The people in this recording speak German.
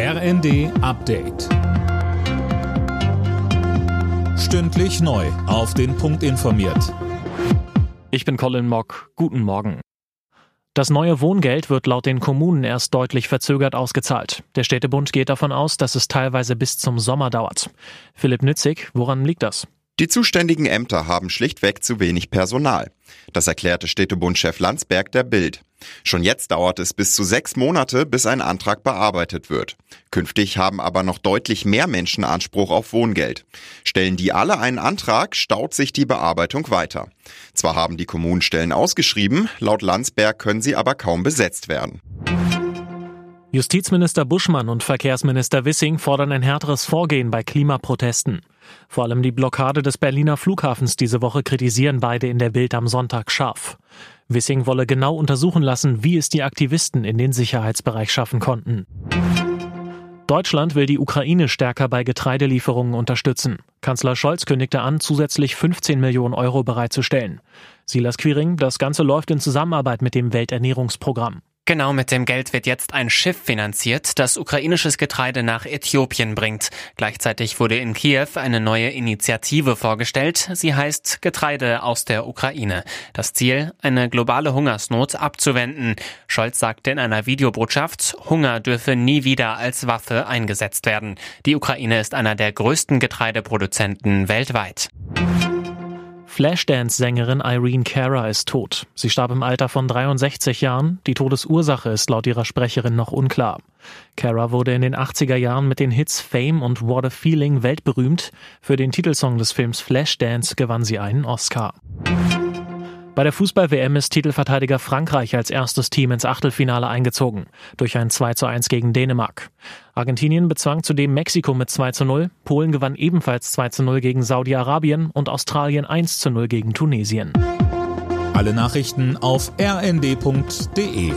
RND Update. Stündlich neu. Auf den Punkt informiert. Ich bin Colin Mock. Guten Morgen. Das neue Wohngeld wird laut den Kommunen erst deutlich verzögert ausgezahlt. Der Städtebund geht davon aus, dass es teilweise bis zum Sommer dauert. Philipp Nützig, woran liegt das? Die zuständigen Ämter haben schlichtweg zu wenig Personal. Das erklärte Städtebundchef Landsberg der Bild. Schon jetzt dauert es bis zu sechs Monate, bis ein Antrag bearbeitet wird. Künftig haben aber noch deutlich mehr Menschen Anspruch auf Wohngeld. Stellen die alle einen Antrag, staut sich die Bearbeitung weiter. Zwar haben die Kommunen Stellen ausgeschrieben, laut Landsberg können sie aber kaum besetzt werden. Justizminister Buschmann und Verkehrsminister Wissing fordern ein härteres Vorgehen bei Klimaprotesten. Vor allem die Blockade des Berliner Flughafens diese Woche kritisieren beide in der Bild am Sonntag scharf. Wissing wolle genau untersuchen lassen, wie es die Aktivisten in den Sicherheitsbereich schaffen konnten. Deutschland will die Ukraine stärker bei Getreidelieferungen unterstützen. Kanzler Scholz kündigte an, zusätzlich 15 Millionen Euro bereitzustellen. Silas Quiring, das Ganze läuft in Zusammenarbeit mit dem Welternährungsprogramm. Genau mit dem Geld wird jetzt ein Schiff finanziert, das ukrainisches Getreide nach Äthiopien bringt. Gleichzeitig wurde in Kiew eine neue Initiative vorgestellt. Sie heißt Getreide aus der Ukraine. Das Ziel, eine globale Hungersnot abzuwenden. Scholz sagte in einer Videobotschaft, Hunger dürfe nie wieder als Waffe eingesetzt werden. Die Ukraine ist einer der größten Getreideproduzenten weltweit. Flashdance-Sängerin Irene Cara ist tot. Sie starb im Alter von 63 Jahren. Die Todesursache ist laut ihrer Sprecherin noch unklar. Cara wurde in den 80er Jahren mit den Hits Fame und What a Feeling weltberühmt. Für den Titelsong des Films Flashdance gewann sie einen Oscar. Bei der Fußball-WM ist Titelverteidiger Frankreich als erstes Team ins Achtelfinale eingezogen, durch ein 2 zu 1 gegen Dänemark. Argentinien bezwang zudem Mexiko mit 2 zu 0, Polen gewann ebenfalls 2 zu 0 gegen Saudi-Arabien und Australien 1 zu 0 gegen Tunesien. Alle Nachrichten auf rnd.de